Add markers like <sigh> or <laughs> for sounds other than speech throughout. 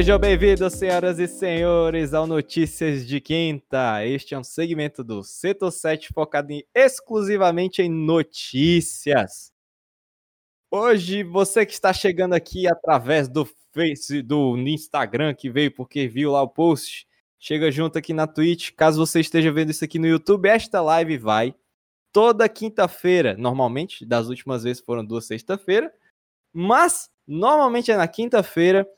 Sejam bem-vindos, senhoras e senhores, ao Notícias de Quinta. Este é um segmento do Setor 7 focado em, exclusivamente em notícias. Hoje, você que está chegando aqui através do Face, do Instagram, que veio porque viu lá o post, chega junto aqui na Twitch. Caso você esteja vendo isso aqui no YouTube, esta live vai toda quinta-feira. Normalmente, das últimas vezes foram duas sexta-feira, mas normalmente é na quinta-feira.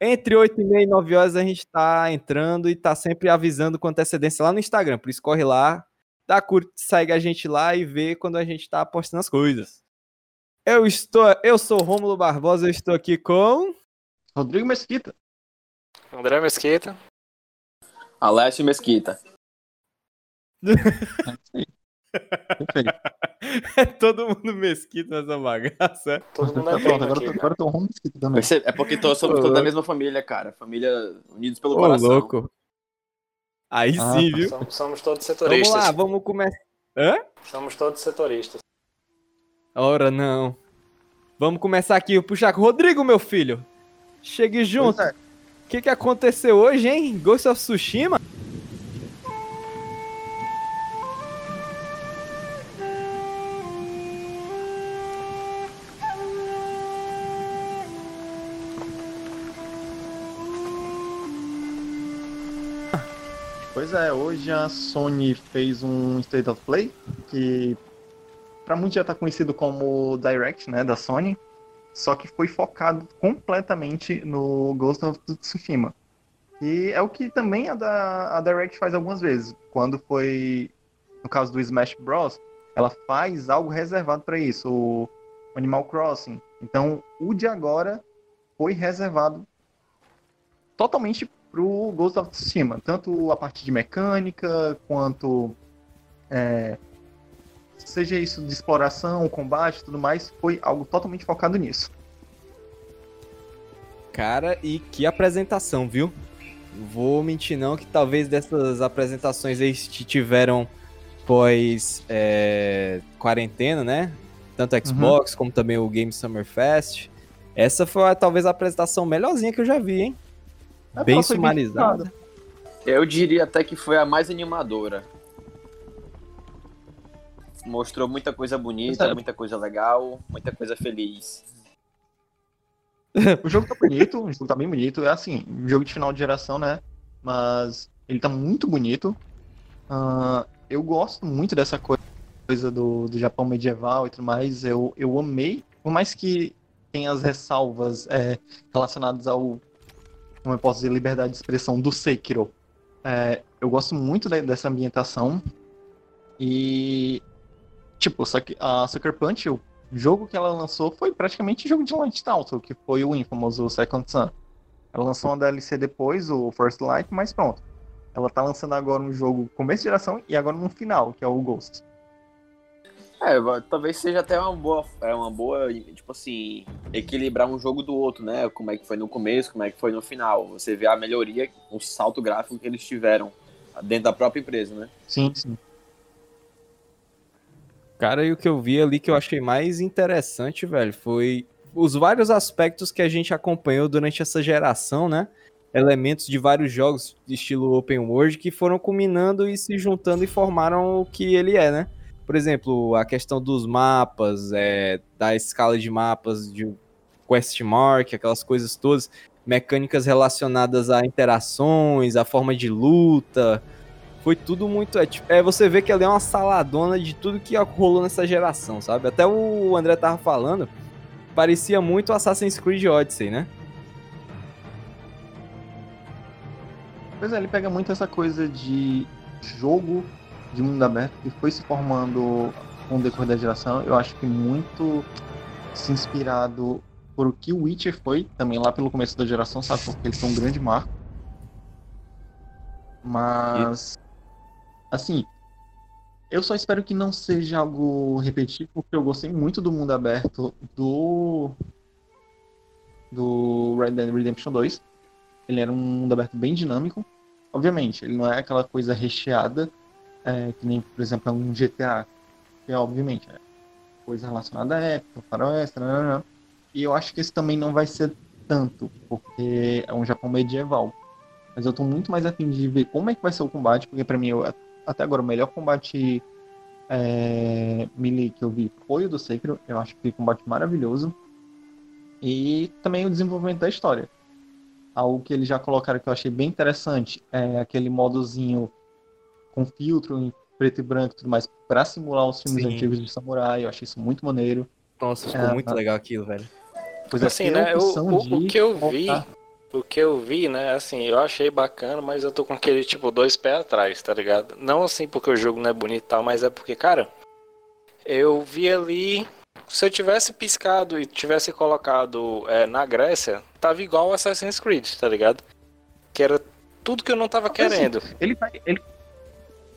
Entre 8 e meia e 9 horas a gente está entrando e está sempre avisando com antecedência lá no Instagram. Por isso corre lá, dá curte, segue a gente lá e vê quando a gente está postando as coisas. Eu estou, eu sou Rômulo Barbosa, eu estou aqui com Rodrigo Mesquita. André Mesquita. Alessio Mesquita. <laughs> <laughs> é todo mundo mesquita nessa bagaça. Todo mundo é pronto, agora, tô- agora eu tô rumo Mesquita também. É porque todos somos todos da mesma família, cara. Família unidos pelo Ô, coração. louco. Aí Ah, sim, tá. viu? Somos, somos todos Vamos setoristas. lá, vamos começar. Hã? Somos todos setoristas. Ora, não. Vamos começar aqui. Puxar com Rodrigo, meu filho. Chegue junto. Pois é. O que, que aconteceu hoje, hein? Ghost of Tsushima? Pois é, hoje a Sony fez um State of Play que pra muitos já tá conhecido como Direct, né, da Sony, só que foi focado completamente no Ghost of Tsushima. E é o que também a, da, a Direct faz algumas vezes. Quando foi no caso do Smash Bros, ela faz algo reservado para isso, o Animal Crossing. Então, o de agora foi reservado totalmente pro Ghost of Tsushima, tanto a parte de mecânica quanto é, seja isso de exploração, combate, tudo mais, foi algo totalmente focado nisso. Cara, e que apresentação, viu? Vou mentir não que talvez dessas apresentações aí que tiveram pós é, quarentena, né? Tanto Xbox como também o Game Summer Fest. Essa foi talvez a apresentação melhorzinha que eu já vi, hein? Bem sumarizada. Eu diria até que foi a mais animadora. Mostrou muita coisa bonita, muita coisa legal, muita coisa feliz. O jogo tá bonito, o jogo tá bem bonito. É assim, um jogo de final de geração, né? Mas ele tá muito bonito. Ah, eu gosto muito dessa coi- coisa do, do Japão medieval e tudo mais. Eu, eu amei, por mais que tenha as ressalvas é, relacionadas ao, como eu posso dizer, liberdade de expressão do Sekiro. É, eu gosto muito de- dessa ambientação. E, tipo, a Sucker Punch, o jogo que ela lançou foi praticamente jogo de launch title, que foi o Infamous, o Second Sun. Ela lançou uma DLC depois, o First Light, mas pronto. Ela tá lançando agora um jogo começo de geração e agora no final, que é o Ghost. É, talvez seja até uma boa, é uma boa, tipo assim, equilibrar um jogo do outro, né? Como é que foi no começo, como é que foi no final. Você vê a melhoria, o salto gráfico que eles tiveram dentro da própria empresa, né? Sim, sim. Cara, e o que eu vi ali que eu achei mais interessante, velho, foi os vários aspectos que a gente acompanhou durante essa geração, né? Elementos de vários jogos de estilo open world que foram culminando e se juntando e formaram o que ele é, né? Por exemplo, a questão dos mapas, é, da escala de mapas, de quest mark, aquelas coisas todas, mecânicas relacionadas a interações, a forma de luta, foi tudo muito. É, tipo, é, você vê que ali é uma saladona de tudo que rolou nessa geração, sabe? Até o André tava falando, parecia muito Assassin's Creed Odyssey, né? Pois é, ele pega muito essa coisa de jogo de mundo aberto que foi se formando com o decorrer da geração. Eu acho que muito se inspirado por o que o Witcher foi, também lá pelo começo da geração, sabe? Porque eles são um grande marco. Mas, assim, eu só espero que não seja algo repetitivo, porque eu gostei muito do mundo aberto do do Red Dead Redemption 2. Ele era um mundo aberto bem dinâmico. Obviamente, ele não é aquela coisa recheada, é, que nem, por exemplo, é um GTA. Que, obviamente, é coisa relacionada à época, faroeste, nananã. E eu acho que esse também não vai ser tanto, porque é um Japão medieval. Mas eu tô muito mais afim de ver como é que vai ser o combate, porque para mim, eu, até agora, o melhor combate é, melee que eu vi foi o do Sekiro. Eu acho que foi um combate maravilhoso. E também o desenvolvimento da história. Algo que eles já colocaram que eu achei bem interessante é aquele modozinho com filtro em preto e branco e tudo mais, pra simular os filmes Sim. antigos de samurai. Eu achei isso muito maneiro. Nossa, ficou É, muito tá. legal aquilo, velho. Pois é, Assim, né? O, opção o, o que eu vi, voltar. o que eu vi, né? Assim, eu achei bacana, mas eu tô com aquele tipo dois pés atrás, tá ligado? Não assim porque o jogo não é bonito e tal, mas é porque, cara, eu vi ali. Se eu tivesse piscado e tivesse colocado é, na Grécia, tava igual Assassin's Creed, tá ligado? Que era tudo que eu não tava Mas, assim, querendo. Ele tá, ele,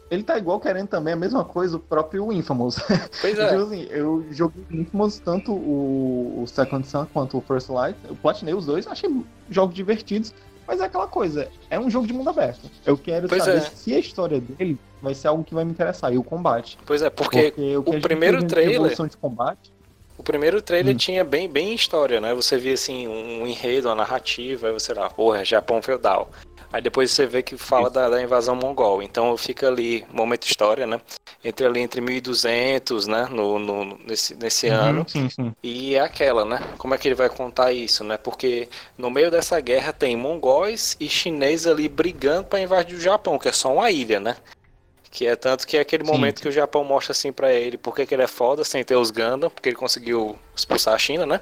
ele tá igual querendo também a mesma coisa o próprio Infamous. <laughs> Pois é. assim, eu joguei Infamous, tanto o, o Second Sun quanto o First Light. Eu platinei os dois, achei jogos divertidos. Mas é aquela coisa, é um jogo de mundo aberto. Eu quero Pois saber é. se a história dele vai ser algo que vai me interessar. E o combate. Pois é, porque o, que a gente primeiro trailer- de combate. O primeiro trailer Hum. tinha bem, bem história, né? Você via assim um enredo, uma narrativa, aí você lá, porra, Japão feudal. Aí depois você vê que fala da, da invasão mongol. Então fica ali, momento história, né? Entre ali entre 1200, né? No, no- nesse, nesse ano. Uhum, sim, sim. E é aquela, né? Como é que ele vai contar isso, né? Porque no meio dessa guerra tem mongóis e chineses ali brigando para invadir o Japão, que é só uma ilha, né? Que é tanto que é aquele Sim. momento que o Japão mostra assim pra ele porque que ele é foda sem ter os Gundam, porque ele conseguiu expulsar a China, né?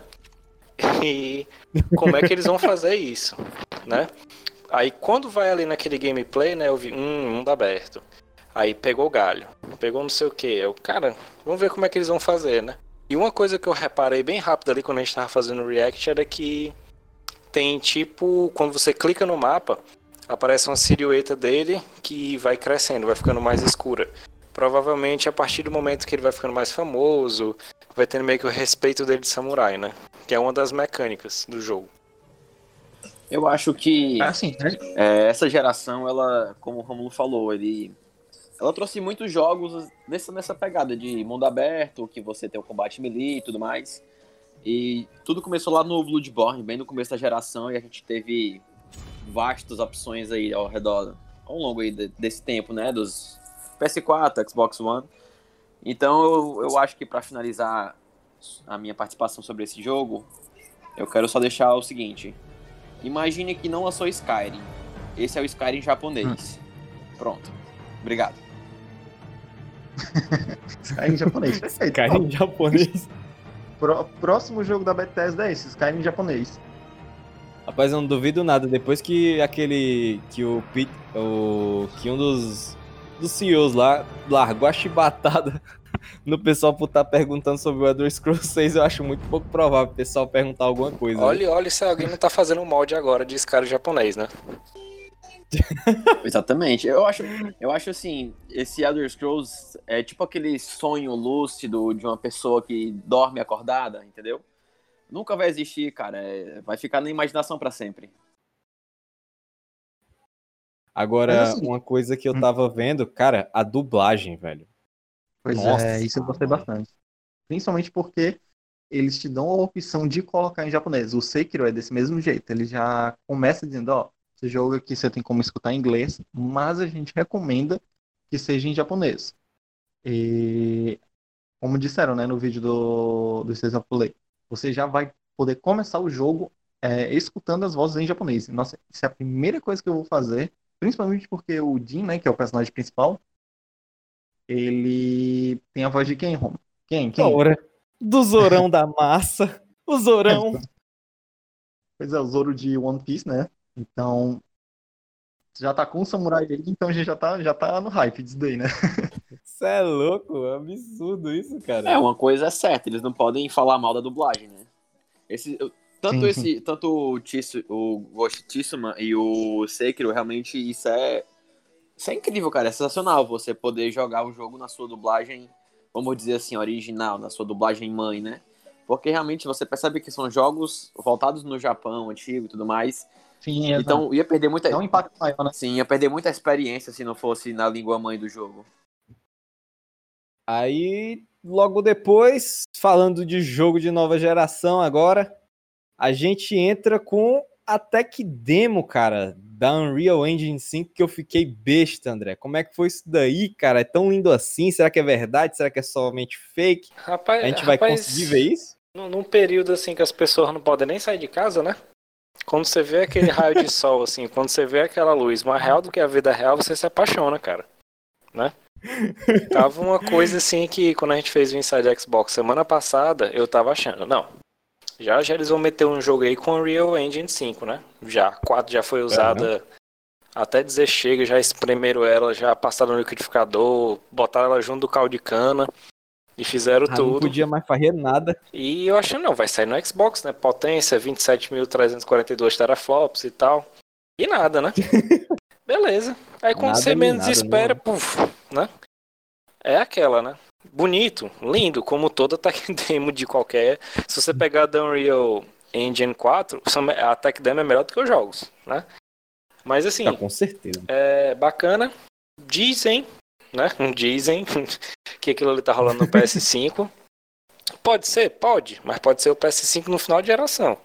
E como é que eles vão fazer isso, né? Aí quando vai ali naquele gameplay, né, eu vi, hum, mundo aberto. Aí pegou galho, pegou não sei o que. Eu, cara, vamos ver como é que eles vão fazer, né? E uma coisa que eu reparei bem rápido ali quando a gente tava fazendo o react era que tem tipo, quando você clica no mapa, aparece uma silhueta dele que vai crescendo, vai ficando mais escura. Provavelmente a partir do momento que ele vai ficando mais famoso, vai tendo meio que o respeito dele de samurai, né? Que é uma das mecânicas do jogo. Eu acho que É assim, né? é, essa geração, ela, como o Romulo falou, ele, ela trouxe muitos jogos nessa, nessa pegada de mundo aberto, que você tem o combate melee e tudo mais. E tudo começou lá no Bloodborne, bem no começo da geração, e a gente teve vastas opções aí ao redor, ao longo aí de- desse tempo, né? Dos PS4, Xbox One. Então eu, eu acho que para finalizar a minha participação sobre esse jogo, eu quero só deixar o seguinte. Imagine que não lançou Skyrim. Esse é o Skyrim japonês. Pronto. Obrigado. <laughs> Skyrim japonês. Em japonês. Pró- próximo jogo da Bethesda é esse, Skyrim japonês. Rapaz, eu não duvido nada. Depois que aquele. que o Pete. O, que um dos. dos CEOs lá largou a chibatada no pessoal por estar perguntando sobre o Elder Scrolls 6, eu acho muito pouco provável o pessoal perguntar alguma coisa. né? Olha, olha se alguém não tá fazendo um molde agora de Skyrim japonês, né? <laughs> Exatamente. Eu acho, eu acho assim, esse Elder Scrolls é tipo aquele sonho lúcido de uma pessoa que dorme acordada, entendeu? Nunca vai existir, cara. É- vai ficar na imaginação pra sempre. Agora, assim- uma coisa que eu Hum. tava vendo, cara, a dublagem, velho. Pois Nossa, é, isso eu gostei mano. bastante. Principalmente porque eles te dão a opção de colocar em japonês. O Sekiro é desse mesmo jeito. Ele já começa dizendo, ó, esse jogo aqui você tem como escutar em inglês, mas a gente recomenda que seja em japonês. E como disseram, né, no vídeo do, do of Play, você já vai poder começar o jogo é, escutando as vozes em japonês. Nossa, isso é a primeira coisa que eu vou fazer, principalmente porque o Jin, né, que é o personagem principal, ele tem a voz de quem, Rom? Quem? Quem? Zora. Do Zorão da massa. O Zorão. Pois é, o Zoro de One Piece, né? Então, já tá com o samurai aí, então a gente já tá, já tá no hype disso daí, né? <laughs> Você é louco, é absurdo isso, cara. É, uma coisa é certa, eles não podem falar mal da dublagem, né? Esse, tanto Sim, esse, tanto o, Tsu, o Ghost Tsushima e o Sekiro, realmente isso é isso é incrível, cara, é sensacional você poder jogar o jogo na sua dublagem, vamos dizer assim, original, na sua dublagem mãe, né? Porque realmente você percebe que são jogos voltados no Japão antigo e tudo mais. Sim, é, Então ia perder muita, dá um impacto maior, né? sim, ia perder muita experiência se não fosse na língua mãe do jogo. Aí, logo depois, falando de jogo de nova geração agora, a gente entra com a tech demo, cara, da Unreal Engine 5 que eu fiquei besta, André. Como é que foi isso daí, cara? É tão lindo assim? Será que é verdade? Será que é somente fake? Rapaz, a gente vai rapaz, conseguir ver isso? Num, num período assim que as pessoas não podem nem sair de casa, né? Quando você vê aquele raio de <laughs> sol, assim, quando você vê aquela luz mais real do que a vida real, você se apaixona, cara. Né? Tava uma coisa assim que quando a gente fez o Inside Xbox semana passada, eu tava achando, não. Já já eles vão meter um jogo aí com Unreal Engine 5, né? Já. 4 já foi usada até dizer chega, já espremeram ela, já passaram no liquidificador, botaram ela junto do caldo de cana e fizeram Ah, não tudo. podia mais fazer nada. E eu acho não, vai sair no Xbox, né? Potência, 27.342 teraflops e tal. E nada, né? <laughs> Beleza. Aí quando Nada você menos nada, espera, puf, né? É aquela, né? Bonito, lindo, como toda <laughs> tech demo de qualquer. Se você pegar da Unreal Engine 4, são- a tech demo é melhor do que os jogos, né? Mas assim, Tá, com certeza. é bacana. Dizem, né? <laughs> Dizem <laughs> que aquilo ali tá rolando no PS5. Pode ser, pode, mas pode ser o PS5 no final de geração.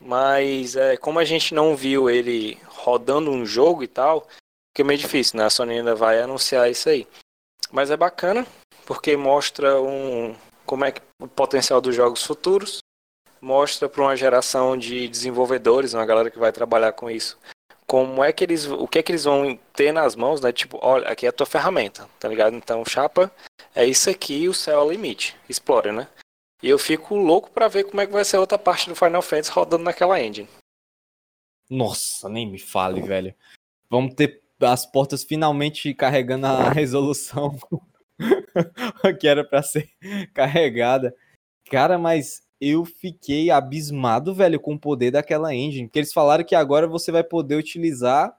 Mas é, como a gente não viu ele rodando um jogo e tal, fica meio difícil, né? A Sony ainda vai anunciar isso aí. Mas é bacana, porque mostra um como é que o potencial dos jogos futuros, mostra para uma geração de desenvolvedores, uma galera que vai trabalhar com isso, como é que eles, o que é que eles vão ter nas mãos, né? Tipo, olha, aqui é a tua ferramenta, tá ligado? Então, chapa, é isso aqui, o céu é o limite. Explore, né? E eu fico louco pra ver como é que vai ser a outra parte do Final Fantasy rodando naquela engine. Nossa, nem me fale, velho. Vamos ter as portas finalmente carregando a <laughs> resolução <laughs> que era pra ser carregada. Cara, mas eu fiquei abismado, velho, com o poder daquela engine. Porque eles falaram que agora você vai poder utilizar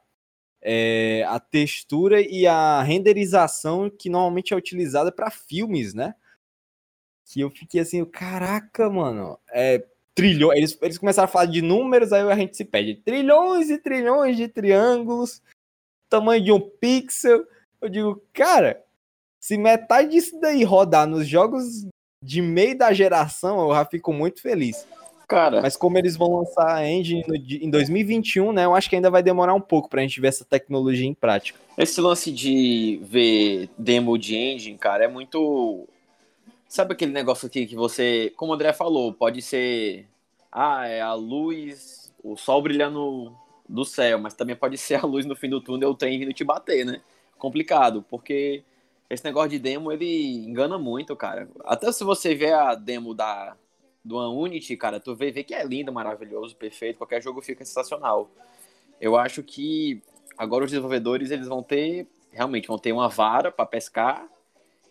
é, a textura e a renderização que normalmente é utilizada pra filmes, né? Que eu fiquei assim, caraca, mano, é trilhões. Eles, eles começaram a falar de números, aí a gente se pede. Trilhões e trilhões de triângulos, tamanho de um pixel. Eu digo, cara, se metade disso daí rodar nos jogos de meio da geração, eu já fico muito feliz. Cara, Mas como eles vão lançar a engine no em 2021, né? Eu acho que ainda vai demorar um pouco pra gente ver essa tecnologia em prática. esse lance de ver demo de engine, cara, é muito. Sabe aquele negócio aqui que você, como o André falou, pode ser. Ah, é a luz, o sol brilhando do céu, mas também pode ser a luz no fim do túnel, o trem vindo te bater, né? Complicado, porque esse negócio de demo ele engana muito, cara. Até se você vê a demo da do Unity, cara, tu vê, vê que é lindo, maravilhoso, perfeito, qualquer jogo fica sensacional. Eu acho que agora os desenvolvedores eles vão ter realmente vão ter uma vara para pescar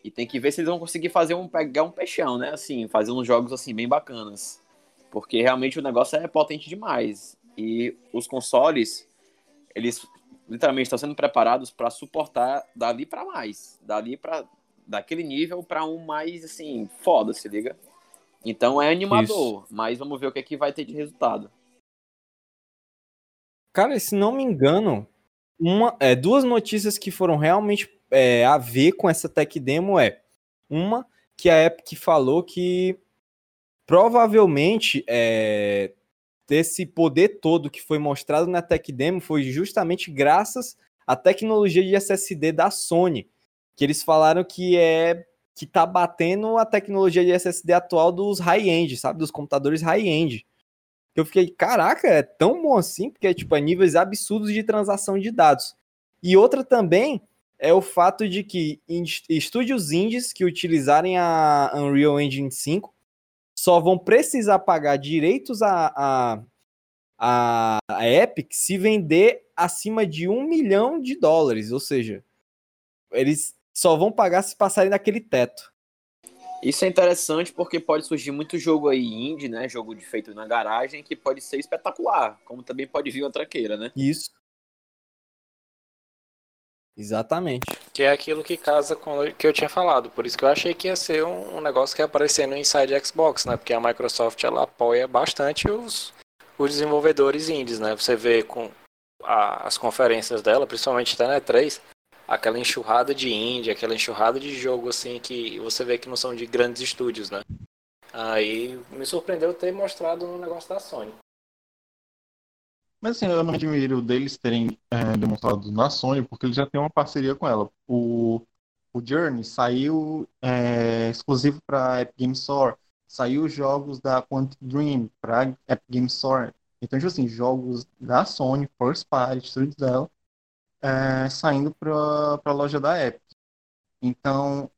e tem que ver se eles vão conseguir fazer um pegar um peixão, né? Assim, fazer uns jogos assim bem bacanas, porque realmente o negócio é potente demais e os consoles eles literalmente estão sendo preparados para suportar dali para mais, dali para daquele nível para um mais assim foda, se liga. Então é animador, mas vamos ver o que é que vai ter de resultado. Cara, se não me engano, uma, é, duas notícias que foram realmente é, a ver com essa tech demo é uma que a Epic falou que provavelmente é, esse poder todo que foi mostrado na tech demo foi justamente graças à tecnologia de SSD da Sony, que eles falaram que é que tá batendo a tecnologia de SSD atual dos high-end, sabe, dos computadores high-end. Eu fiquei, caraca, é tão bom assim, porque tipo, é níveis absurdos de transação de dados. E outra também é o fato de que estúdios indies que utilizarem a Unreal Engine 5 só vão precisar pagar direitos a, a, a, Epic se vender acima de um milhão de dólares. Ou seja, eles só vão pagar se passarem daquele teto. Isso é interessante porque pode surgir muito jogo aí indie, né? Jogo de feito na garagem que pode ser espetacular, como também pode vir outra queira, né? Isso. Exatamente. Que é aquilo que casa com o que eu tinha falado. Por isso que eu achei que ia ser um, negócio que ia aparecer no Inside Xbox, né? Porque a Microsoft ela apoia bastante os, os desenvolvedores indies, né? Você vê com a- as conferências dela, principalmente até na E3, aquela enxurrada de indie, aquela enxurrada de jogo assim que você vê que não são de grandes estúdios, né? Aí me surpreendeu ter mostrado no negócio da Sony. Mas assim, eu não admiro deles terem é, demonstrado na Sony, porque eles já têm uma parceria com ela. O, o Journey saiu é, exclusivo para Epic Game Store, saiu jogos da Quantic Dream para Epic Game Store. Então, tipo assim, jogos da Sony, First Party, tudo dela, é, saindo para a loja da Epic. Então,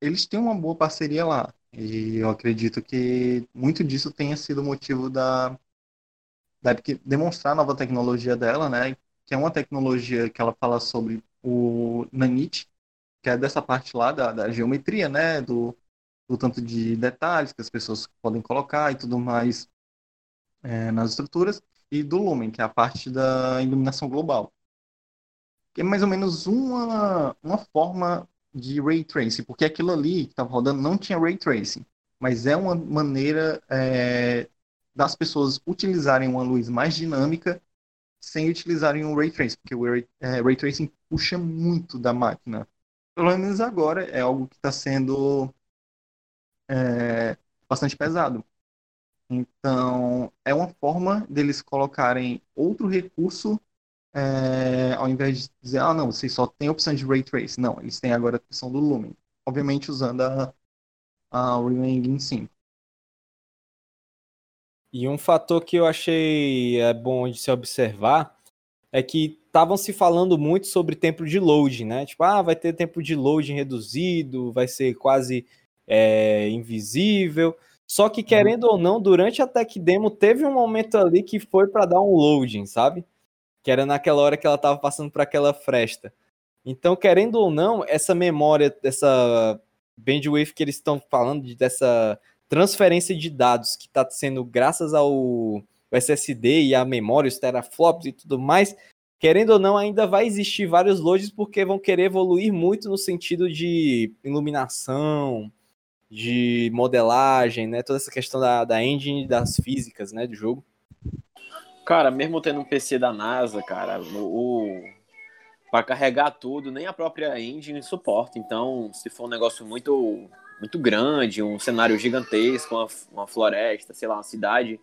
eles têm uma boa parceria lá. E eu acredito que muito disso tenha sido motivo da, da Epic demonstrar a nova tecnologia dela, né? Que é uma tecnologia que ela fala sobre o Nanite, que é dessa parte lá da, da geometria, né? Do, do tanto de detalhes que as pessoas podem colocar e tudo mais é, nas estruturas, e do Lumen, que é a parte da iluminação global. Que é mais ou menos uma, uma forma de ray tracing, porque aquilo ali que estava rodando não tinha ray tracing, mas é uma maneira é, das pessoas utilizarem uma luz mais dinâmica sem utilizarem um ray tracing, porque o ray, é, ray tracing puxa muito da máquina. Pelo menos agora é algo que está sendo é, bastante pesado. Então, é uma forma deles colocarem outro recurso é, ao invés de dizer, ah, não, vocês só tem a opção de Ray Trace. Não, eles têm agora a opção do Lumen. Obviamente usando a, a Unreal Engine 5. E um fator que eu achei é bom de se observar é que estavam se falando muito sobre tempo de loading, né? Tipo, ah, vai ter tempo de loading reduzido, vai ser quase é, invisível. Só que, querendo uhum. ou não, durante a tech demo teve um momento ali que foi para dar um loading, sabe? que era naquela hora que ela estava passando por aquela fresta. Então, querendo ou não, essa memória, essa bandwidth que eles estão falando, dessa transferência de dados que está sendo graças ao SSD e a memória, os teraflops e tudo mais, querendo ou não, ainda vai existir vários loads porque vão querer evoluir muito no sentido de iluminação, de modelagem, né? Toda essa questão da, da engine, das físicas, né, do jogo. Cara, mesmo tendo um PC da NASA, cara, o, para carregar tudo, nem a própria engine suporta. Então, se for um negócio muito muito grande, um cenário gigantesco, uma, uma floresta, sei lá, uma cidade,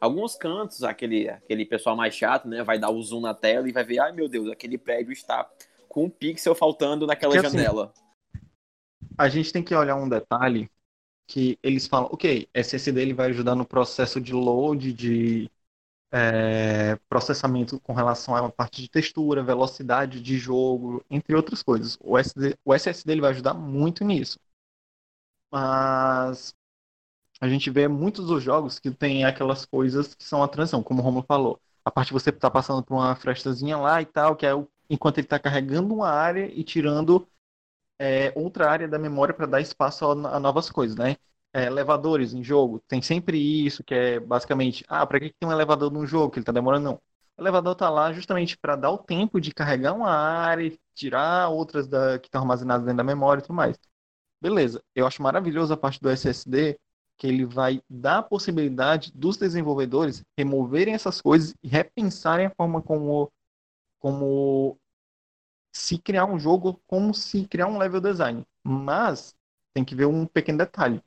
alguns cantos, aquele, aquele pessoal mais chato, né, vai dar o zoom na tela e vai ver, ai meu Deus, aquele prédio está com um pixel faltando naquela Porque, assim, janela. Assim, a gente tem que olhar um detalhe que eles falam, ok, SSD ele vai ajudar no processo de load, de é, processamento com relação a uma parte de textura, velocidade de jogo, entre outras coisas. O, SD, o SSD ele vai ajudar muito nisso. Mas a gente vê muitos dos jogos que tem aquelas coisas que são a transição, como o Romulo falou. A parte de você está passando por uma frestazinha lá e tal, que é enquanto ele está carregando uma área e tirando é, outra área da memória para dar espaço a, a novas coisas, né? é, elevadores em jogo, tem sempre isso, que é basicamente, ah, para que tem um elevador num jogo que ele tá demorando? Não. O elevador tá lá justamente para dar o tempo de carregar uma área, tirar outras da, que estão armazenadas dentro da memória e tudo mais. Beleza, eu acho maravilhoso a parte do SSD, que ele vai dar a possibilidade dos desenvolvedores removerem essas coisas e repensarem a forma como, como se criar um jogo, como se criar um level design. Mas tem que ver um pequeno detalhe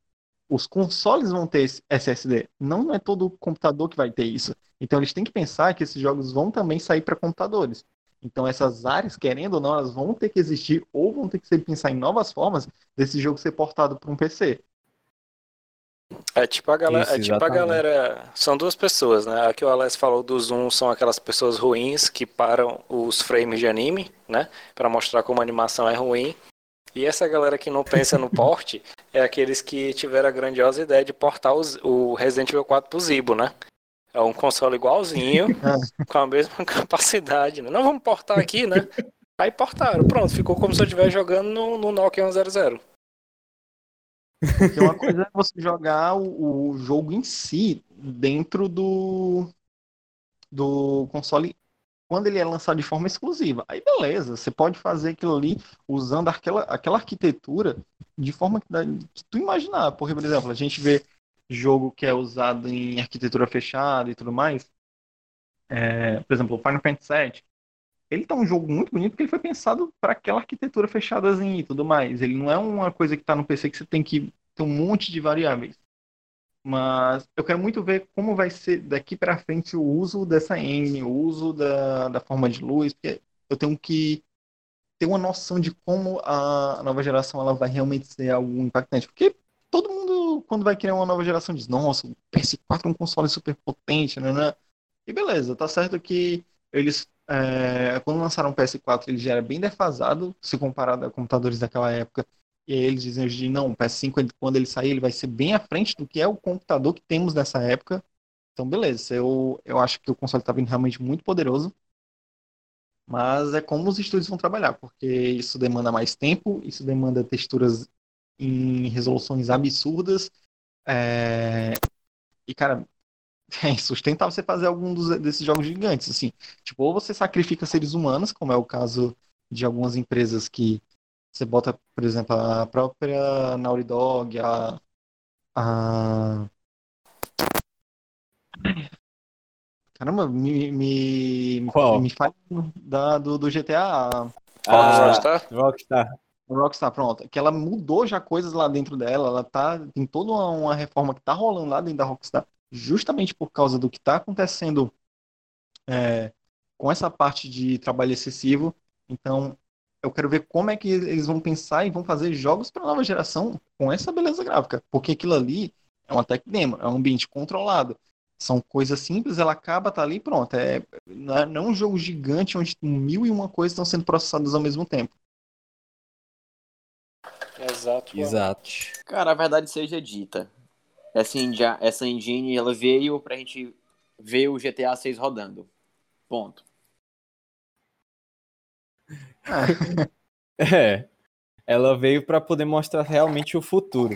os consoles vão ter esse SSD. Não é todo computador que vai ter isso. Então eles têm que pensar que esses jogos vão também sair para computadores. Então essas áreas, querendo ou não, elas vão ter que existir ou vão ter que ser pensar em novas formas desse jogo ser portado para um PC. É tipo a galera, Isso, é tipo a galera, são duas pessoas, né? Aqui o Alex falou do Zoom são aquelas pessoas ruins que param os frames de anime, né, para mostrar como a animação é ruim. E essa galera que não pensa no <laughs> porte é aqueles que tiveram a grandiosa ideia de portar os, o Resident Evil 4 pro Zibo, né? É um console igualzinho, <laughs> com a mesma capacidade. Né? Não vamos portar aqui, né? Aí portaram, pronto, ficou como se eu estivesse jogando no, no Nokia 100. Porque uma coisa é você jogar o, o jogo em si dentro do, do console quando ele é lançado de forma exclusiva. Aí beleza, você pode fazer aquilo ali usando aquela, aquela arquitetura de forma que, que tu imaginar. Porque, por exemplo, a gente vê jogo que é usado em arquitetura fechada e tudo mais. É, por exemplo, o Final Fantasy VII. Ele tá um jogo muito bonito porque ele foi pensado para aquela arquitetura fechadazinha e tudo mais. Ele não é uma coisa que está no PC que você tem que ter um monte de variáveis. Mas eu quero muito ver como vai ser daqui para frente o uso dessa engine, o uso da, da forma de luz, porque eu tenho que ter uma noção de como a nova geração ela vai realmente ser algo impactante. Porque quando vai criar uma nova geração, diz: Nossa, o PS4 é um console super potente, né? né? E beleza, tá certo que eles, é, quando lançaram o PS4, ele já era bem defasado se comparado a computadores daquela época. E aí eles dizem hoje, não, o PS5, quando ele sair, ele vai ser bem à frente do que é o computador que temos nessa época. Então, beleza, eu, eu acho que o console está vindo realmente muito poderoso. Mas é como os estúdios vão trabalhar, porque isso demanda mais tempo, isso demanda texturas em resoluções absurdas. É... E, cara, <laughs> é insustentável você fazer algum dos, desses jogos gigantes, assim. Tipo, ou você sacrifica seres humanos, como é o caso de algumas empresas que você bota, por exemplo, a própria Naughty Dog, a... a... Caramba, me, me, Qual? me fala da, do, do GTA. Ah, Rockstar? Rockstar. Rockstar, pronto. Que ela mudou já coisas lá dentro dela. Ela tá. Tem toda uma, uma reforma que tá rolando lá dentro da Rockstar. Justamente por causa do que tá acontecendo é, com essa parte de trabalho excessivo. Então, eu quero ver como é que eles vão pensar e vão fazer jogos para nova geração com essa beleza gráfica. Porque aquilo ali é uma tech demo, é um ambiente controlado. São coisas simples, ela acaba, tá ali pronto. É, não é é um jogo gigante onde mil e uma coisas estão sendo processadas ao mesmo tempo. Exato. Exato. Cara, a verdade seja dita. Essa, enja- essa engine, ela veio pra gente ver o GTA 6 rodando. Ponto. <laughs> É. Ela veio para poder mostrar realmente o futuro.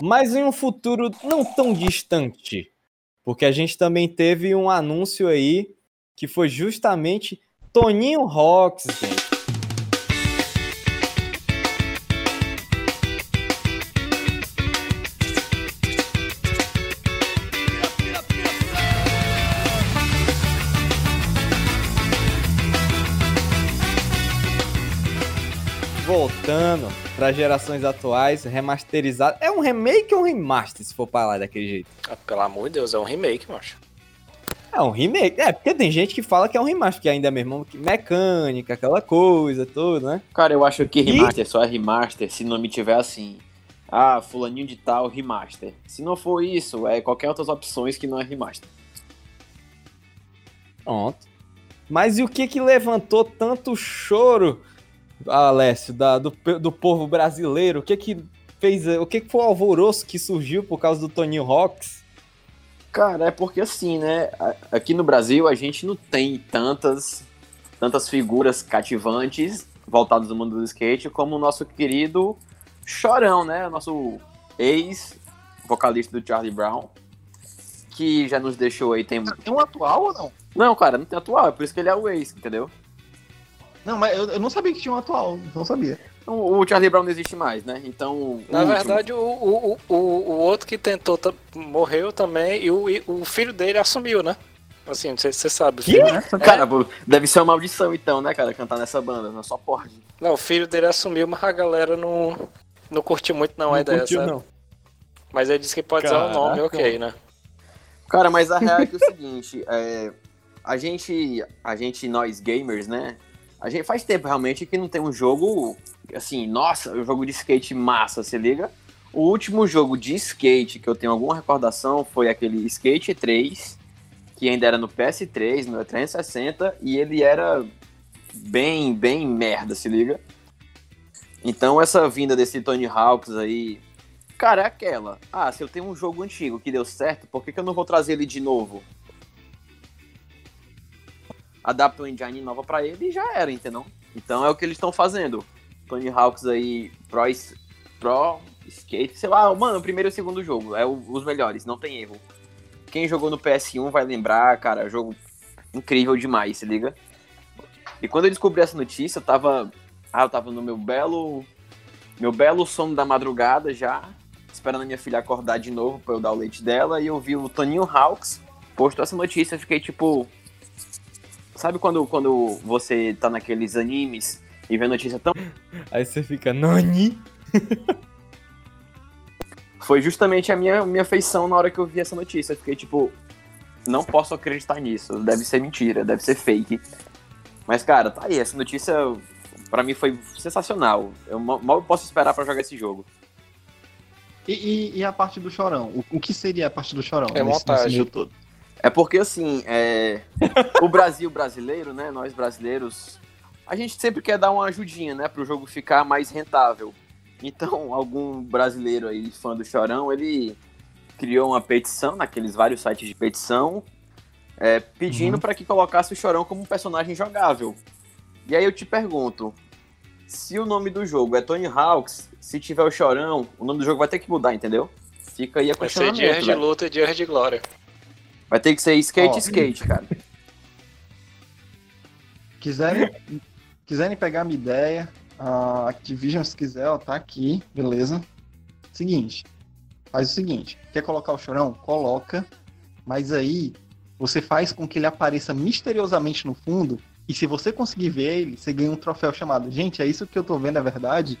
Mas em um futuro não tão distante. Porque a gente também teve um anúncio aí que foi justamente Toninho Rocks, gente. Voltando para gerações atuais, remasterizado. É um remake ou um remaster, se for falar daquele jeito? Ah, pelo amor de Deus, é um remake, macho. É um remake. É, porque tem gente que fala que é um remaster, que ainda é mesmo que mecânica, aquela coisa toda, né? Cara, eu acho que remaster só é remaster se não me tiver assim. Ah, fulaninho de tal, remaster. Se não for isso, é qualquer outras opções que não é remaster. Pronto. Mas e o que que levantou tanto choro, Alessio, da- do, do povo brasileiro? O que que fez, o que que foi o alvoroço que surgiu por causa do Toninho Rocks? Cara, é porque assim, né? Aqui no Brasil a gente não tem tantas, tantas figuras cativantes voltadas ao mundo do skate como o nosso querido Chorão, né? O nosso ex-vocalista do Charlie Brown, que já nos deixou aí tem. Tem um atual ou não? Não, cara, não tem atual, é por isso que ele é o ex, entendeu? Não, mas eu, eu não sabia que tinha um atual. Não sabia. Então, o Charlie Brown não existe mais, né? Então. o Na último- verdade, o, o, o, o outro que tentou morreu também e o, o filho dele assumiu, né? Assim, não sei se você sabe. o Que? filho- Cara, pô, deve ser uma maldição então, né, cara, cantar nessa banda, não só pode. Não, o filho dele assumiu, mas a galera não, não curtiu muito não, a ideia, curtiu, sabe? não. Mas ele disse que pode usar o nome, Caraca. ok, né? Cara, mas a real é que é o seguinte, é, a gente, a gente, nós gamers, né, a gente faz tempo realmente que não tem um jogo, assim, nossa, um jogo de skate massa, se liga? O último jogo de skate que eu tenho alguma recordação foi aquele Skate 3, que ainda era no PS3, no 360, e ele era bem, bem merda, se liga? Então essa vinda desse Tony Hawks aí, cara, é aquela. Ah, se eu tenho um jogo antigo que deu certo, por que, que eu não vou trazer ele de novo? Adapta uma engine nova pra ele e já era, entendeu? Então é o que eles estão fazendo. Tony Hawks aí, Pro, Pro Skate, sei lá, mano, primeiro e segundo jogo, é o- os melhores, não tem erro. Quem jogou no PS1 vai lembrar, cara, jogo incrível demais, se liga? E quando eu descobri essa notícia, eu tava. Ah, eu tava no meu belo. Meu belo sono da madrugada já, esperando a minha filha acordar de novo pra eu dar o leite dela, e eu vi o Toninho Hawks postou essa notícia, eu fiquei tipo. Sabe quando, quando você tá naqueles animes e vê a notícia tão Aí você fica, Nani? <laughs> foi justamente a minha, minha feição na hora que eu vi essa notícia. Eu fiquei tipo, não posso acreditar nisso. Deve ser mentira, deve ser fake. Mas, cara, tá aí. Essa notícia, pra mim, foi sensacional. Eu mal posso esperar pra jogar esse jogo. E, e- e a parte do chorão? O, o que seria a parte do chorão? É nesse- montagem. nesse meio todo? É porque, assim, é... o Brasil brasileiro, né? Nós brasileiros, a gente sempre quer dar uma ajudinha, né? Pro jogo ficar mais rentável. Então, algum brasileiro aí, fã do Chorão, ele criou uma petição naqueles vários sites de petição, é, pedindo Uhum. para que colocasse o Chorão como um personagem jogável. E aí eu te pergunto, se o nome do jogo é Tony Hawks, se tiver o Chorão, o nome do jogo vai ter que mudar, entendeu? Fica aí a Vai ser questionamento, de luta e dias de glória. Vai ter que ser skate, Ó. skate, cara. Quiserem, quiserem pegar a minha ideia, a Activision, se quiser, ó, tá aqui, beleza? Seguinte, faz o seguinte, quer colocar o chorão? Coloca, mas aí você faz com que ele apareça misteriosamente no fundo, e se você conseguir ver ele, você ganha um troféu chamado, gente, é isso que eu tô vendo, é verdade?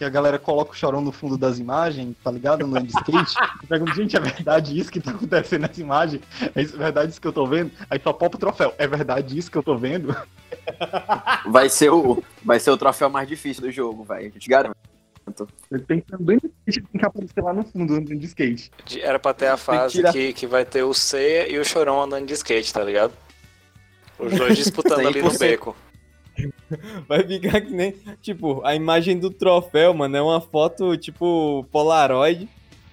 Que a galera coloca o chorão no fundo das imagens, tá ligado? No de skate. E pergunta, gente, é verdade isso que tá acontecendo nessa imagem? É é verdade isso que eu tô vendo? Aí só popa o troféu. É verdade isso que eu tô vendo? Vai ser o, vai ser o troféu mais difícil do jogo, velho. Eu te garanto. Eu tenho também tem que aparecer lá no fundo andando de skate. Era pra ter a fase tirar- que, que vai ter o Ceia e o Chorão andando de skate, tá ligado? Os dois disputando ali no 100%. beco. <laughs> Vai ficar que nem. Tipo, a imagem do troféu, mano, é uma foto tipo Polaroid.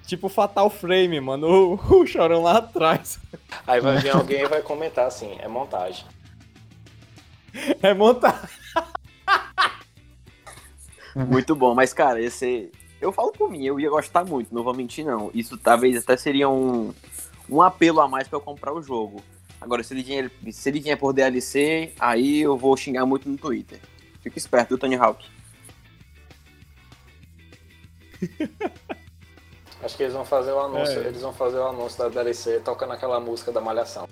Tipo Fatal Frame, mano. <laughs> O, o chorão lá atrás. Aí vai vir <laughs> alguém e vai comentar assim, é montagem. É montar. Muito bom, mas, cara, esse. Eu falo por mim, eu ia gostar muito, não vou mentir, não. Isso talvez até seria um, um apelo a mais pra eu comprar o jogo. Agora, se ele, vier, se ele vier por DLC, aí eu vou xingar muito no Twitter. Fica esperto, viu, Tony Hawk? <laughs> Acho que eles vão fazer o anúncio, É. eles vão fazer o anúncio da DLC tocando aquela música da Malhação.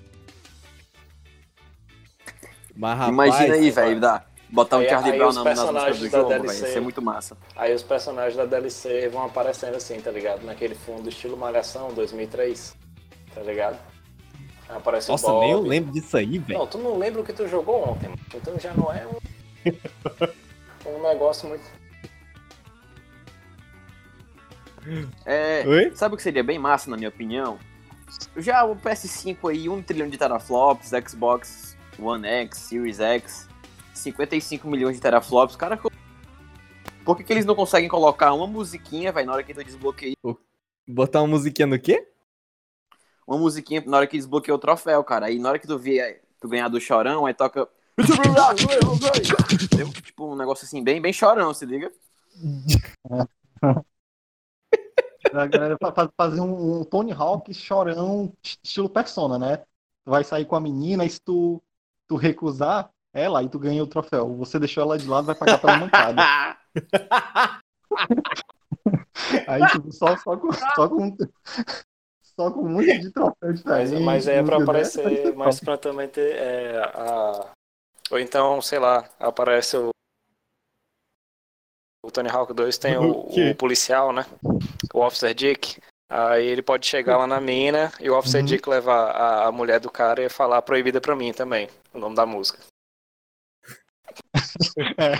Mas, rapaz, Imagina aí, velho, dá. Botar um Aí- Charlie aí Brown na, nas músicas do jogo, velho. DLC. Ia ser muito massa. Aí os personagens da DLC vão aparecendo assim, tá ligado? Naquele fundo estilo Malhação 2003, tá ligado? Aparece Nossa, nem eu lembro disso aí, velho. Não, tu não lembra o que tu jogou ontem, mano. então já não é um, <laughs> um negócio muito. É, Oi? Sabe o que seria bem massa, na minha opinião? Já o PS5 aí, 1 trilhão de teraflops, Xbox One X, Series X, 55 milhões de teraflops. Cara, por que, que eles não conseguem colocar uma musiquinha, vai na hora que tu desbloqueia? Botar uma musiquinha no quê? Uma musiquinha na hora que desbloqueia o troféu, cara. Aí na hora que tu vê tu ganhar do chorão, aí toca. <laughs> Tipo, um negócio assim, bem, bem chorão, se liga? A galera fa- fa- fazer um, um Tony Hawk chorão estilo persona, né? Tu vai sair com a menina e se tu, tu recusar ela, aí tu ganha o troféu. Você deixou ela de lado, vai pagar pela mancada. <laughs> Aí, tipo, só, só, com, só, com, só com um monte de troféu Mas, diferente. mas aí é pra música aparecer, mas pra também ter é, a. Ou então, sei lá, aparece o. O Tony Hawk 2 tem o, o policial, né? O Officer Dick. Aí ele pode chegar lá na mina e o Officer Uhum. Dick levar a, a mulher do cara e falar proibida pra mim também, o nome da música. <laughs> É.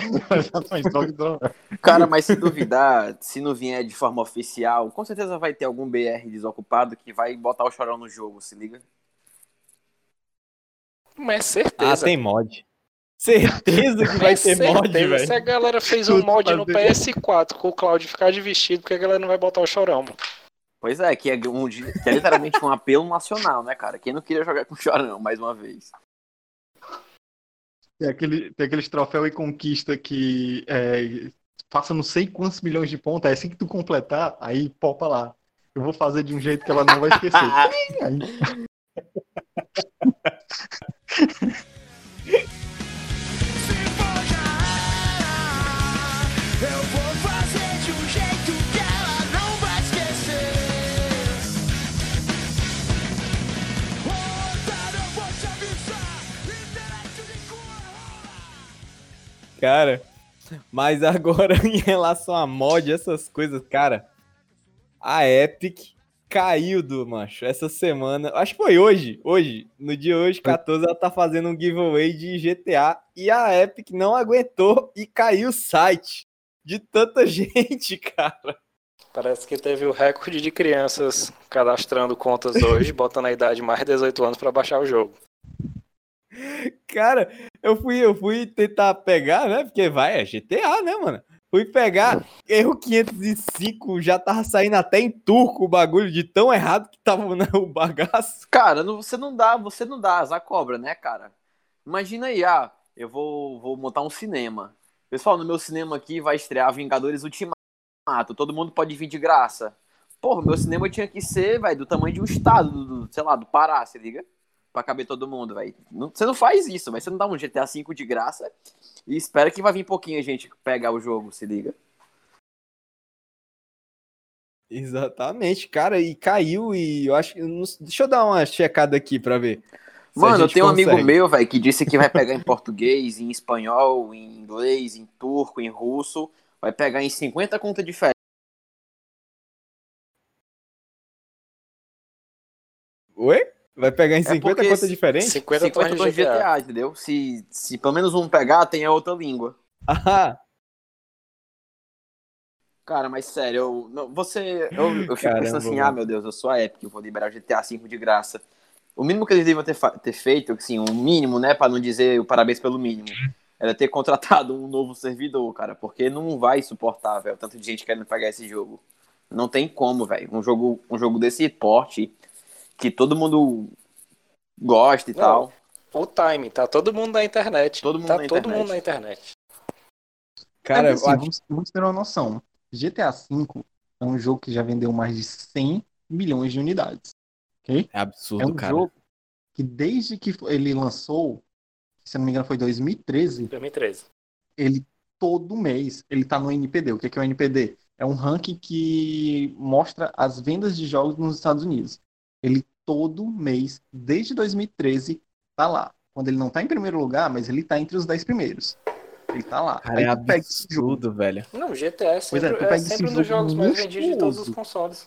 Cara, mas se duvidar, se não vier de forma oficial, com certeza vai ter algum BR desocupado que vai botar o chorão no jogo, se liga? Mas Ah, certeza. tem mod. Certeza que vai É ter mod, certeza. Se velho. a galera fez um mod no fazer. PS4 com o Cloud ficar de vestido, porque a galera não vai botar o chorão, mano? Pois é, que é, um, que é literalmente um apelo nacional, né, cara? Quem não queria jogar com o chorão, mais uma vez? Tem, aquele, tem aqueles troféu e conquista que é, passa não sei quantos milhões de pontos, aí assim que tu completar, aí popa lá. Eu vou fazer de um jeito que ela não vai esquecer. <laughs> Aí, Cara, mas agora <laughs> em relação a mod, essas coisas, cara, A Epic caiu do macho essa semana. Acho que foi hoje. Hoje, no dia hoje, 14, ela tá fazendo um giveaway de GTA e a Epic não aguentou e caiu o site de tanta <laughs> gente, cara. Parece que teve o recorde de crianças cadastrando contas hoje, botando a idade mais de 18 anos pra baixar o jogo. Cara, eu fui, eu fui tentar pegar, né? Porque vai, é GTA, né, mano? Fui pegar, erro 505, já tava saindo até em turco o bagulho de tão errado que tava o <laughs> bagaço. Cara, não- você não dá, você não dá asa cobra, né, cara? Imagina aí, ah, eu vou, vou montar um cinema. Pessoal, no meu cinema aqui vai estrear Vingadores Ultimato. Todo mundo pode vir de graça. Porra, meu cinema tinha que ser, velho, do tamanho de um estado, do, do- sei lá, do Pará, se liga? Pra caber todo mundo, velho. Você não faz isso, velho. Você não dá um GTA V de graça e espera que vai vir pouquinho gente pegar o jogo, se liga? Exatamente, cara, e caiu e eu acho que. Deixa eu dar uma checada aqui pra ver. a Mano, eu tenho um amigo meu, velho, que disse que vai pegar em <laughs> português, em espanhol, em inglês, em turco, em russo. Vai pegar em 50 contas diferentes. Oi? Vai pegar em 50 É contas diferentes? 50, 50 tons tons de GTA. GTA, entendeu? Se, se pelo menos um pegar, tem a outra língua. Ah, Cara, mas sério, eu, não, você. Eu, eu fico Caramba, pensando assim, ah, meu Deus, eu sou a Epic, eu vou liberar o GTA V de graça. O mínimo que eles deviam ter, ter feito, assim, um mínimo, né, pra não dizer o parabéns pelo mínimo, era ter contratado um novo servidor, cara, porque não vai suportar, velho, tanto de gente querendo pegar esse jogo. Não tem como, velho. Um jogo, um jogo desse porte, que todo mundo gosta e Não, tal. O time, tá todo mundo na internet. Todo mundo tá na todo internet. mundo na internet. cara, é assim, acho- vamos, vamos ter uma noção. GTA V é um jogo que já vendeu mais de 100 milhões de unidades. Ok? é absurdo, É um cara. jogo que desde que ele lançou, se eu não me engano foi 2013, 2013. ele todo mês ele tá no NPD. O que que é o NPD? É um ranking que mostra as vendas de jogos nos Estados Unidos. Ele todo mês, desde 2013, tá lá. Quando ele não tá em primeiro lugar, mas ele tá entre os 10 primeiros. Ele tá lá. Cara, é Aí tu pega esse jogo, absurdo, velho. Não, GTA é Pois é, sempre, tu é pega esse sempre um jogo dos jogos mais vendidos de todos os monstruoso. consoles.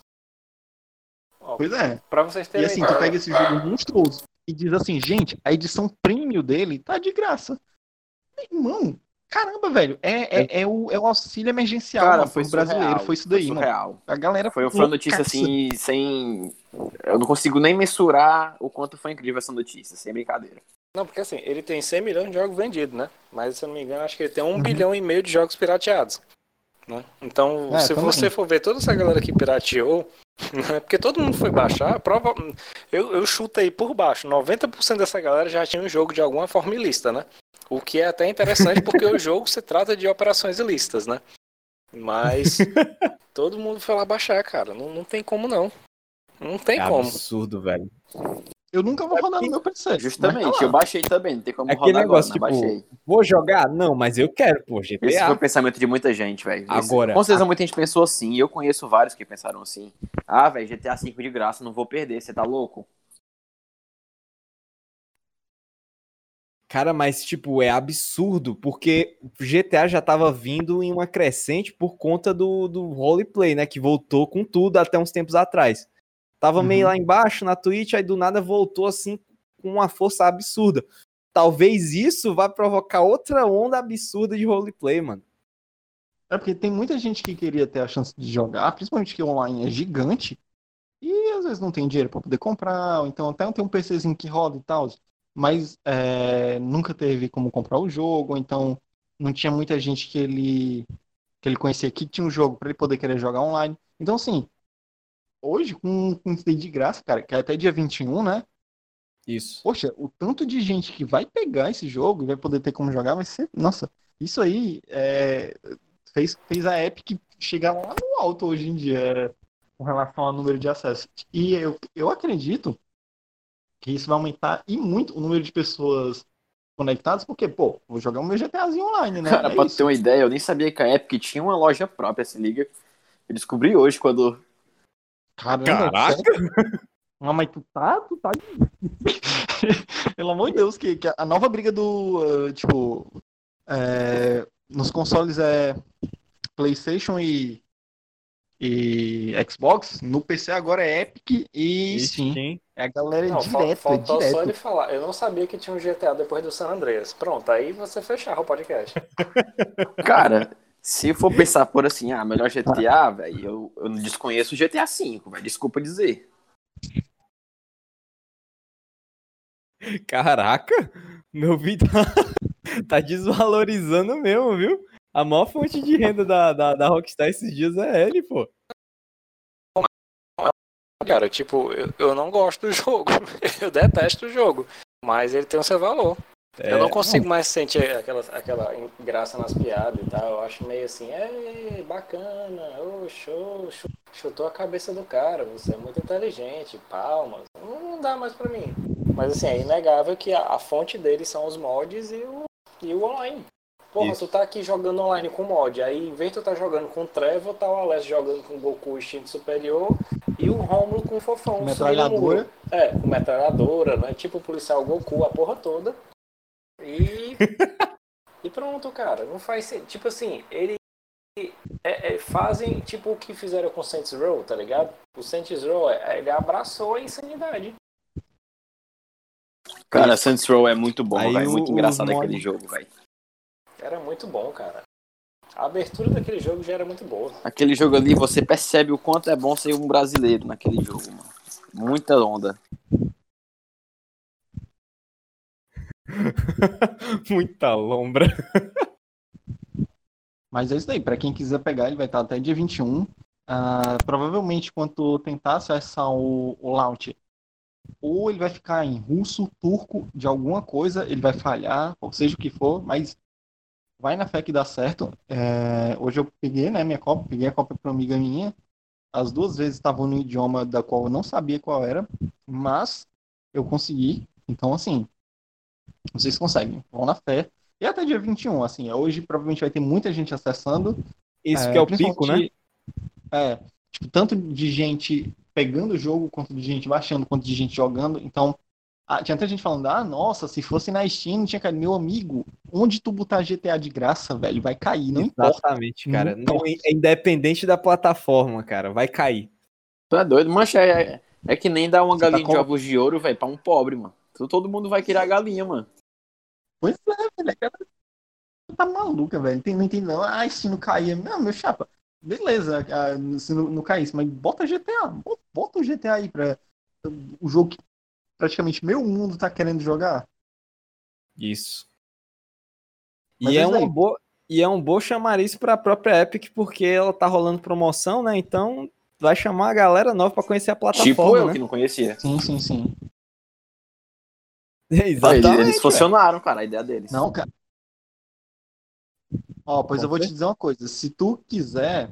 Ó, Pois é. pra vocês E terem assim, tu pega esse jogo monstruoso e diz assim, gente, a edição premium dele tá de graça. Irmão, caramba, velho, é, é, é o, é o auxílio emergencial Cara, mano, foi brasileiro, foi isso daí, mano. surreal. A galera Foi, foi uma notícia assim, sem. Eu não consigo nem mensurar o quanto foi incrível essa notícia, sem brincadeira. Não, porque assim, ele tem 100 milhões de jogos vendidos, né? Mas se eu não me engano, acho que ele tem um Uhum. bilhão e meio de jogos pirateados. Né? Então, É, se também. você for ver toda essa galera que pirateou, né? porque todo mundo foi baixar, prova... eu, eu chuto aí por baixo, 90% dessa galera já tinha um jogo de alguma forma ilícita, né? O que é até interessante porque o jogo se trata de operações ilícitas, né? Mas <laughs> todo mundo foi lá baixar, cara. Não, não tem como não. Não tem É como. absurdo, velho. Eu nunca vou rodar no meu PC. Justamente, tá eu baixei também, não tem como É aquele rodar negócio, agora, tipo, baixei. Vou jogar? Não, mas eu quero, pô, Esse foi GTA. o pensamento de muita gente, velho. Agora, Com certeza muita gente pensou assim, e eu conheço vários que pensaram assim. Ah, velho, GTA V de graça, não vou perder, você tá louco? Cara, mas tipo, é absurdo, porque GTA já tava vindo em uma crescente por conta do, do roleplay, né? Que voltou com tudo até uns tempos atrás. Tava meio Uhum. lá embaixo na Twitch, aí do nada voltou assim com uma força absurda. Talvez isso vá provocar outra onda absurda de roleplay, mano. É porque tem muita gente que queria ter a chance de jogar, principalmente que online é gigante, e às vezes não tem dinheiro pra poder comprar, ou então até não tem um PCzinho que roda e tal, mas é, nunca teve como comprar o jogo, então não tinha muita gente que ele que ele conhecia que tinha um jogo pra ele poder querer jogar online. Então, assim, hoje, com, com isso daí de graça, cara, que é até dia 21, né? Isso. Poxa, o tanto de gente que vai pegar esse jogo e vai poder ter como jogar vai ser. Nossa, isso aí é, fez, fez a Epic chegar lá no alto hoje em dia é, com relação ao número de acessos. E eu, eu acredito que isso vai aumentar e muito o número de pessoas conectadas, porque, pô, vou jogar o meu GTAzinho online, né? Cara, É pra isso. ter uma ideia, eu nem sabia que a Epic tinha uma loja própria, se liga. Eu descobri hoje quando. Caramba, Caraca! Ah, mas tu tá, tu tá. <laughs> Pelo amor de Deus, que, que a nova briga do. uh, tipo. é, nos consoles é PlayStation e, e Xbox, no PC agora é Epic e Steam. Steam. É a galera Não, fal- direto, é faltou direto. só ele falar. Eu não sabia que tinha um GTA depois do San Andreas. Pronto, aí você fechava o podcast. <laughs> Cara, se for pensar por assim, ah, melhor GTA, velho, eu, eu não desconheço o GTA V, velho. Desculpa dizer. Caraca, meu vídeo tá, <laughs> tá desvalorizando mesmo, viu? A maior fonte de renda da, da, da Rockstar esses dias é ele, pô. Cara, tipo, eu, eu não gosto do <laughs> jogo. Eu detesto o jogo. Mas ele tem o seu valor. É, eu não consigo mais sentir aquela, aquela graça nas piadas e tal. Eu acho meio assim, é bacana, ô, show, chu- chutou a cabeça do cara, você é muito inteligente, palmas. Não, dá mais pra mim. Mas assim, é inegável que a, a fonte dele são os mods e o, e o online. Porra, Isso. tu tá aqui jogando online com mod, aí em vez de tu tá jogando com o Trevor, tá o Alex jogando com o Goku instinto superior e o Romulo com o Fofão. Metralhadora. É, com metralhadora, né? Tipo o policial Goku, a porra toda. E. <laughs> e pronto, cara. Não faz sentido. Tipo assim, ele. é- é, fazem tipo o que fizeram com o Saints Row, tá ligado? O Saints Row, é- ele abraçou a insanidade. Cara, Saints Row é muito bom, velho. Muito engraçado mods- aquele jogo, velho. Era muito bom, cara. A abertura daquele jogo já era muito boa. Aquele jogo ali, você percebe o quanto é bom ser um brasileiro naquele jogo, mano. Muita onda. <laughs> Muita lombra. Mas é isso aí, pra quem quiser pegar, ele vai estar até dia 21. Ah, provavelmente, quando tentar acessar o, o launch, ou ele vai ficar em russo, turco, de alguma coisa, ele vai falhar, ou seja o que for, mas vai na fé que dá certo. É, hoje eu peguei, né, minha cópia, peguei a cópia para uma amiga minha. As duas vezes estavam no idioma da qual eu não sabia qual era, mas eu consegui. Então, assim, vocês conseguem, vão na fé. E até dia 21, assim, hoje provavelmente vai ter muita gente acessando. Isso que é o pico, né? É, tipo, tanto de gente pegando o jogo, quanto de gente baixando, quanto de gente jogando. Então, ah, tinha até gente falando, ah, nossa, se fosse na Steam, não tinha caído. Meu amigo, onde tu botar GTA de graça, velho, vai cair, não importa. Exatamente, cara. Não Não, é independente da plataforma, cara. Vai cair. Tu é doido? Mancha, é, é- é que nem dar uma Você tá galinha de com- ovos de ouro, velho, pra um pobre, mano. Todo mundo vai querer a galinha, mano. Pois é, velho. Tá maluca, velho. Tem, não entende, não. Ah, se não cair. Não, meu chapa. Beleza, ah, se não, não caísse, mas bota GTA. bo- Bota o GTA aí pra. O jogo que praticamente meu mundo tá querendo jogar. Isso. Mas E é é, uma aí. boa, e é um bom chamariz pra própria Epic, porque ela tá rolando promoção, né? Então vai chamar a galera nova pra conhecer a Tipo plataforma, eu, né? que não conhecia. Sim, sim, sim. É, Eles, <laughs> Exatamente. eles velho. funcionaram, cara, a ideia deles. Não, cara. Ó, pois eu vou te dizer uma coisa. Se tu quiser,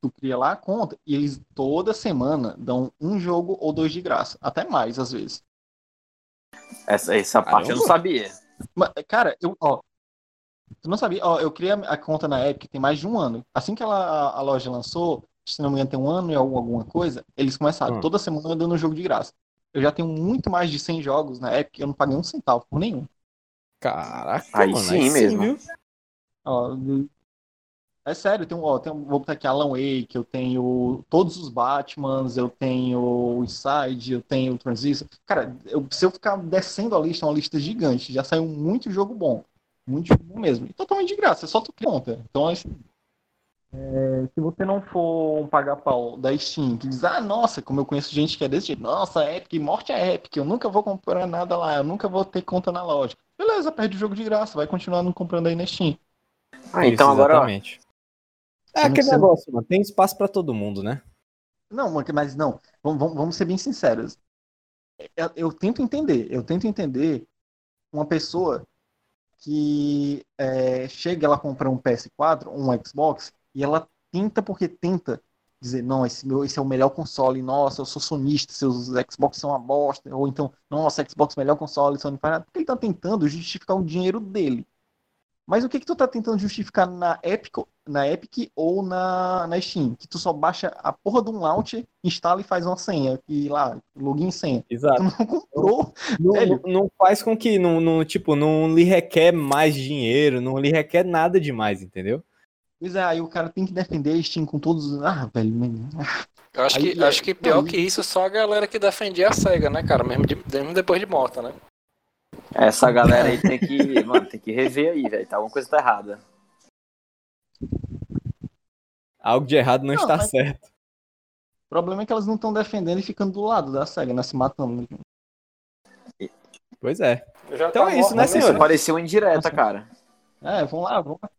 tu cria lá a conta e eles toda semana dão um jogo ou dois de graça. Até mais, às vezes. Essa, essa parte eu não sabia. Mas, cara, eu, ó. Tu não sabia? Ó, eu criei a conta na Epic tem mais de um ano. Assim que ela, a, a loja lançou, se não me engano, tem um ano e algum- alguma coisa, eles começaram Hum. toda semana dando um jogo de graça. Eu já tenho muito mais de 100 jogos na Epic, eu não paguei um centavo por nenhum. Caraca, Aí mano, sim mesmo. viu? Ó, é sério, tem, ó, tem, vou botar aqui Alan Wake, eu tenho todos os Batmans, eu tenho o Inside, eu tenho o Transistor. Cara, eu- se eu ficar descendo a lista, é uma lista gigante, já saiu muito jogo bom. Muito jogo bom mesmo. E totalmente de graça, é só tu conta. Então, assim, é, se você não for um paga-pau da Steam, que diz, ah, nossa, como eu conheço gente que é desse jeito, nossa, Epic, morte é Epic, eu nunca vou comprar nada lá, eu nunca vou ter conta na loja. Beleza, perde o jogo de graça, vai continuar não comprando aí na Steam. Ah, então Isso, agora. É aquele negócio, mano. Tem espaço pra todo mundo, né? Não, mas- não, vamos, vamos- ser bem sinceros. Eu, eu tento entender, eu tento entender uma pessoa que é, chega, ela compra um PS4, um Xbox, e ela tenta porque tenta dizer, não, esse, meu, esse é o melhor console, nossa, eu sou sonista, seus Xbox são uma bosta, ou então, nossa, Xbox melhor console, Sony nada, porque ele tá tentando justificar o dinheiro dele. Mas o que que tu tá tentando justificar na Epic, na Epic ou na, na Steam? Que tu só baixa a porra de um launcher, instala e faz uma senha, e lá, login e senha. Tu Exato. não comprou, Não, Velho. não- não faz com que, não, não, tipo, não lhe requer mais dinheiro, não lhe requer nada demais, entendeu? Pois é, aí o cara tem que defender Steam com todos. os- Ah, velho. Eu acho Aí que, é- acho que pior não, que isso, só a galera que defendia a SEGA, né, cara? Mesmo, de- mesmo depois de morta, né? Essa galera aí tem que, mano, tem que rever aí, velho. Tá alguma coisa tá errada. Algo de errado não, Não, está mas- certo. O problema é que elas não estão defendendo e ficando do lado da SEGA, né? Se matando. Pois é. Então tá é isso, né, Isso senhor? parecia uma indireta, Nossa. cara. É, vamos lá, vamos lá.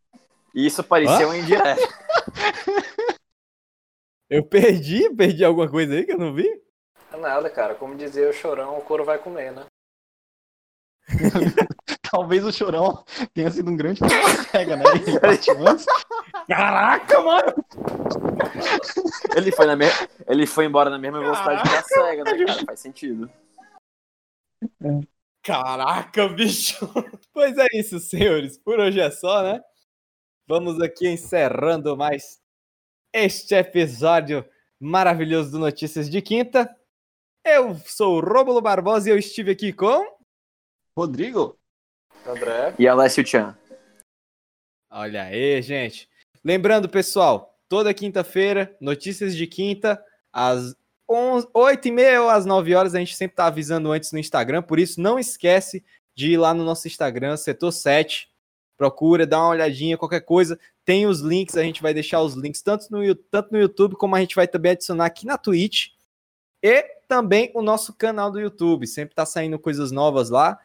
Isso parecia uma indireta. <laughs> Eu perdi, perdi alguma coisa aí que eu não vi? É nada, cara. Como dizia o chorão, o couro vai comer, né? <laughs> Talvez o Chorão tenha sido um grande SEGA, né? <laughs> Caraca, mano! Ele foi, na me... ele foi embora na mesma velocidade que a SEGA, né, cara? Faz sentido. Caraca, bicho! Pois é isso, senhores. Por hoje é só, né? Vamos aqui encerrando mais este episódio maravilhoso do Notícias de Quinta. Eu sou o Rômulo Barbosa e eu estive aqui com. Rodrigo? André. E Alessio Chan. Olha aí, gente. Lembrando, pessoal, toda quinta-feira, notícias de quinta, às 11, 8 e meia ou às 9 horas, a gente sempre tá avisando antes no Instagram, por isso não esquece de ir lá no nosso Instagram, setor 7, procura, dá uma olhadinha, qualquer coisa, tem os links, a gente vai deixar os links tanto no, tanto no YouTube, como a gente vai também adicionar aqui na Twitch, e também o nosso canal do YouTube, sempre tá saindo coisas novas lá,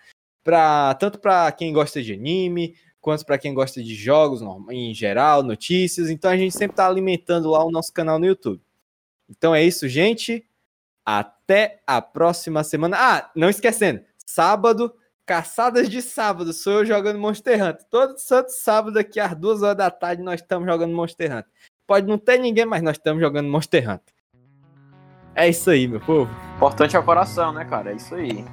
pra, tanto para quem gosta de anime, quanto para quem gosta de jogos em geral, notícias. Então a gente sempre está alimentando lá o nosso canal no YouTube. Então é isso, gente. Até a próxima semana. Ah, não esquecendo, sábado, caçadas de sábado, sou eu jogando Monster Hunter. Todo santo sábado aqui às duas horas da tarde nós estamos jogando Monster Hunter. Pode não ter ninguém, mas nós estamos jogando Monster Hunter. É isso aí, meu povo. Importante é o coração, né, cara? É isso aí.